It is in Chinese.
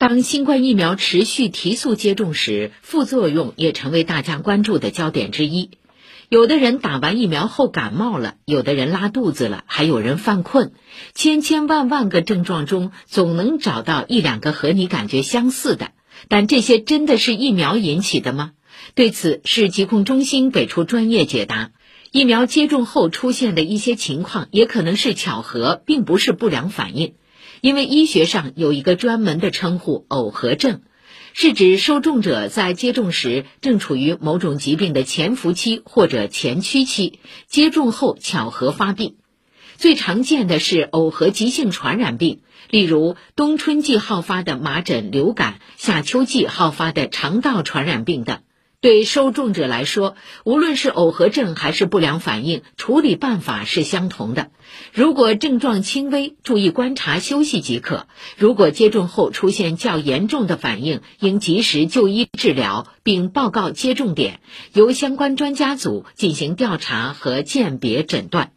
当新冠疫苗持续提速接种时，副作用也成为大家关注的焦点之一。有的人打完疫苗后感冒了，有的人拉肚子了，还有人犯困。千千万万个症状中，总能找到一两个和你感觉相似的。但这些真的是疫苗引起的吗？对此，市疾控中心给出专业解答：疫苗接种后出现的一些情况，也可能是巧合，并不是不良反应。因为医学上有一个专门的称呼“耦合症”，是指受众者在接种时正处于某种疾病的潜伏期或者前驱期，接种后巧合发病。最常见的是耦合急性传染病，例如冬春季好发的麻疹、流感，夏秋季好发的肠道传染病等。对受众者来说，无论是耦合症还是不良反应，处理办法是相同的。如果症状轻微，注意观察休息即可；如果接种后出现较严重的反应，应及时就医治疗，并报告接种点，由相关专家组进行调查和鉴别诊断。